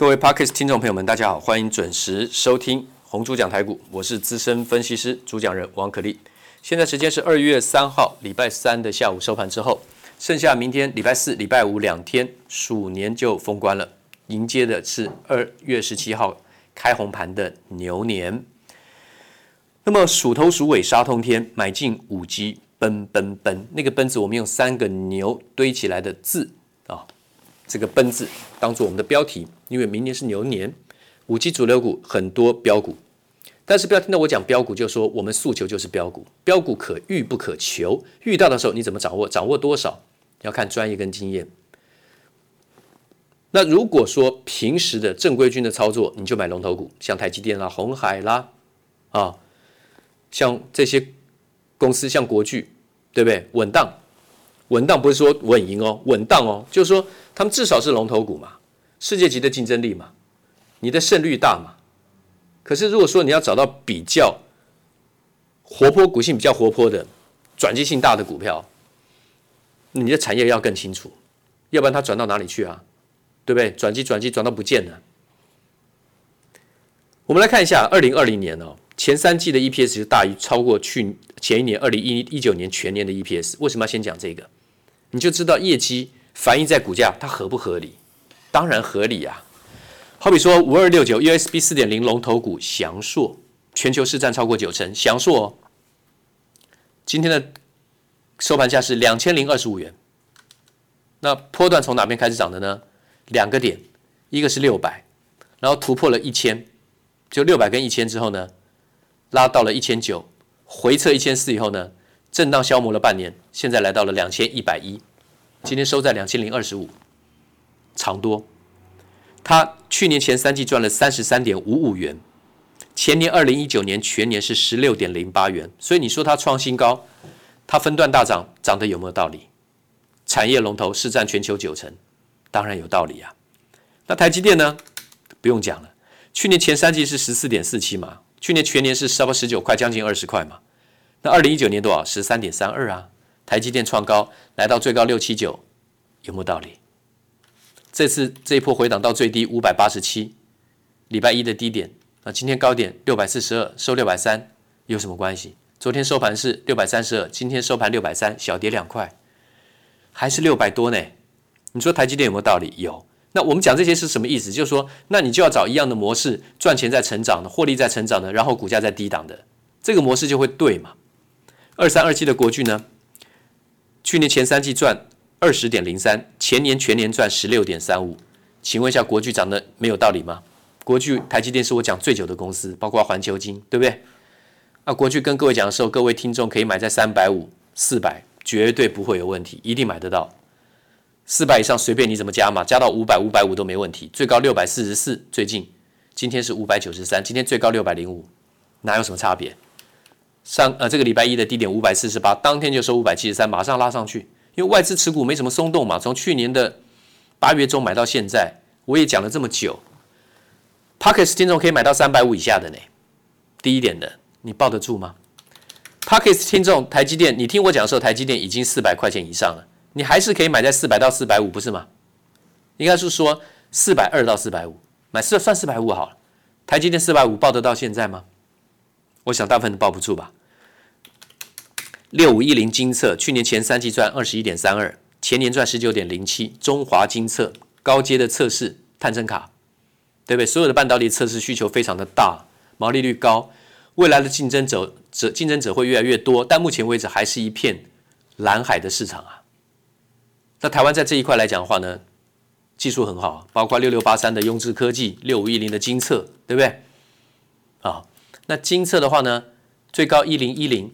各位 Podcast 听众朋友们，大家好，欢迎准时收听红猪讲台股，我是资深分析师主讲人王可立。现在时间是二月三号礼拜三的下午收盘之后，剩下明天礼拜四、礼拜五两天，鼠年就封关了，迎接的是二月十七号开红盘的牛年。那么鼠头鼠尾杀通天，买进五 G 奔奔奔，那个奔字我们用三个牛堆起来的字。这个“奔”字当做我们的标题，因为明年是牛年，五 G 主流股很多标股，但是不要听到我讲标股就说我们诉求就是标股，标股可遇不可求，遇到的时候你怎么掌握？掌握多少要看专业跟经验。那如果说平时的正规军的操作，你就买龙头股，像台积电啦、红海啦，啊，像这些公司，像国巨，对不对？稳当。稳当不是说稳赢哦，稳当哦，就是说他们至少是龙头股嘛，世界级的竞争力嘛，你的胜率大嘛。可是如果说你要找到比较活泼、股性比较活泼的转机性大的股票，你的产业要更清楚，要不然它转到哪里去啊？对不对？转机转机转到不见了。我们来看一下二零二零年哦，前三季的 EPS 就大于超过去前一年二零一一九年全年的 EPS。为什么要先讲这个？你就知道业绩反映在股价，它合不合理？当然合理啊！好比说五二六九 USB 四点零龙头股祥硕，全球市占超过九成，祥硕今天的收盘价是两千零二十五元。那波段从哪边开始涨的呢？两个点，一个是六百，然后突破了一千，就六百跟一千之后呢，拉到了一千九，回撤一千四以后呢，震荡消磨了半年，现在来到了两千一百一，今天收在两千零二十五，长多。它去年前三季赚了三十三点五五元，前年二零一九年全年是十六点零八元，所以你说它创新高，它分段大涨，涨得有没有道理？产业龙头市占全球九成，当然有道理啊。那台积电呢？不用讲了，去年前三季是十四点四七嘛，去年全年是差不多十九块，将近二十块嘛。那二零一九年多少？十三点三二啊！台积电创高，来到最高六七九，有没有道理？这次这一波回档到最低五百八十七，礼拜一的低点啊，今天高点六百四十二，收六百三，有什么关系？昨天收盘是六百三十二，今天收盘六百三，小跌两块，还是六百多呢？你说台积电有没有道理？有。那我们讲这些是什么意思？就是说，那你就要找一样的模式，赚钱在成长的，获利在成长的，然后股价在低档的，这个模式就会对嘛？二三二七的国巨呢？去年前三季赚二十点零三，前年全年赚十六点三五。请问一下，国巨涨得没有道理吗？国巨、台积电是我讲最久的公司，包括环球金，对不对？啊，国巨跟各位讲的时候，各位听众可以买在三百五、四百，绝对不会有问题，一定买得到。四百以上随便你怎么加嘛，加到五百、五百五都没问题。最高六百四十四，最近今天是五百九十三，今天最高六百零五，哪有什么差别？上呃，这个礼拜一的低点五百四十八，当天就收五百七十三，马上拉上去。因为外资持股没什么松动嘛，从去年的八月中买到现在，我也讲了这么久。Podcast 听众可以买到三百五以下的呢，低一点的，你抱得住吗？Podcast 听众台积电，你听我讲的时候，台积电已经四百块钱以上了，你还是可以买在四百到四百五，不是吗？应该是说四百二到四百五，买四算四百五好了。台积电四百五抱得到现在吗？我想大部分都抱不住吧。六五一零精测去年前三季赚二十一点三二，前年赚十九点零七。中华精测高阶的测试探针卡，对不对？所有的半导体测试需求非常的大，毛利率高，未来的竞争者者竞争者会越来越多，但目前为止还是一片蓝海的市场啊。那台湾在这一块来讲的话呢，技术很好，包括六六八三的雍智科技，六五一零的精测，对不对？啊。那金测的话呢，最高一零一零，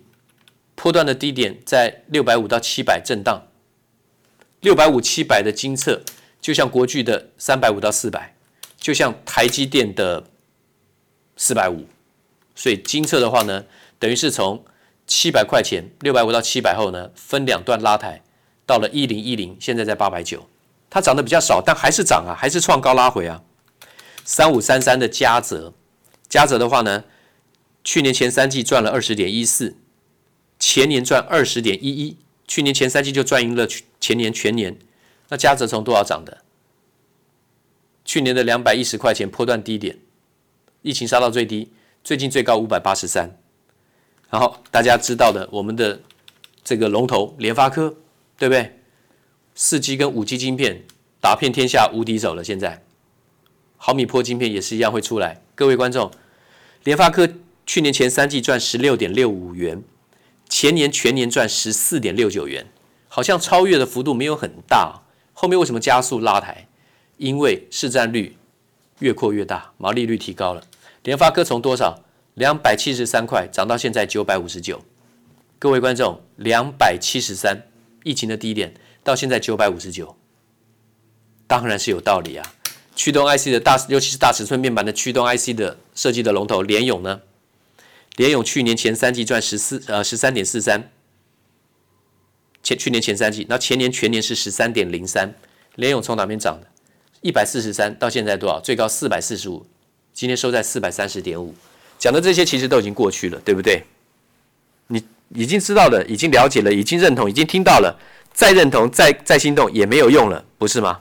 波段的低点在六百五到七百震荡，六百五七百的金测，就像国巨的三百五到四百，就像台积电的四百五，所以精测的话呢，等于是从七百块钱六百五到七百后呢，分两段拉抬，到了一零一零，现在在八百九，它涨得比较少，但还是涨啊，还是创高拉回啊。三五三三的嘉泽，嘉泽的话呢，去年前三季赚了二十点一四，前年赚二十点一一，去年前三季就赚赢了前年全年。那嘉泽从多少涨的？去年的两百一十块钱波段低点，疫情杀到最低，最近最高五百八十三。然后大家知道的，我们的这个龙头联发科，对不对？四 G 跟五 G 晶片打遍天下无敌手了。现在毫米波晶片也是一样会出来。各位观众，联发科去年前三季赚十六点六五元，前年全年赚十四点六九元，好像超越的幅度没有很大。后面为什么加速拉抬？因为市占率越扩越大，毛利率提高了。联发科从多少两百七十三块涨到现在九百五十九。各位观众，两百七十三，疫情的低点到现在九百五十九，当然是有道理啊。驱动 IC 的大，尤其是大尺寸面板的驱动 IC 的设计的龙头联咏呢？联咏去年前三季赚十四呃十三点四三，前去年前三季，那前年全年是十三点零三。联咏从哪边涨的？一百四十三到现在多少？最高四百四十五，今天收在四百三十点五。讲的这些其实都已经过去了，对不对？你已经知道了，已经了解了，已经认同，已经听到了，再认同，再再心动也没有用了，不是吗？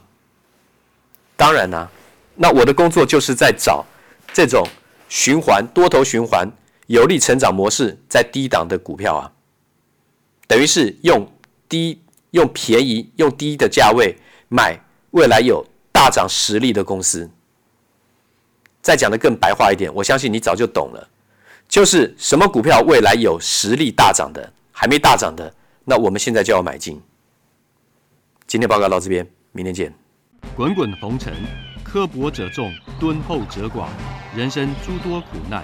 当然啦、那我的工作就是在找这种循环多头循环有利成长模式在低档的股票啊，等于是用低、用便宜、用低的价位买未来有。大涨实力的公司，再讲得更白话一点，我相信你早就懂了，就是什么股票未来有实力大涨的，还没大涨的，那我们现在就要买进。今天报告到这边，明天见。滚滚红尘，刻薄者众，敦厚者寡；人生诸多苦难，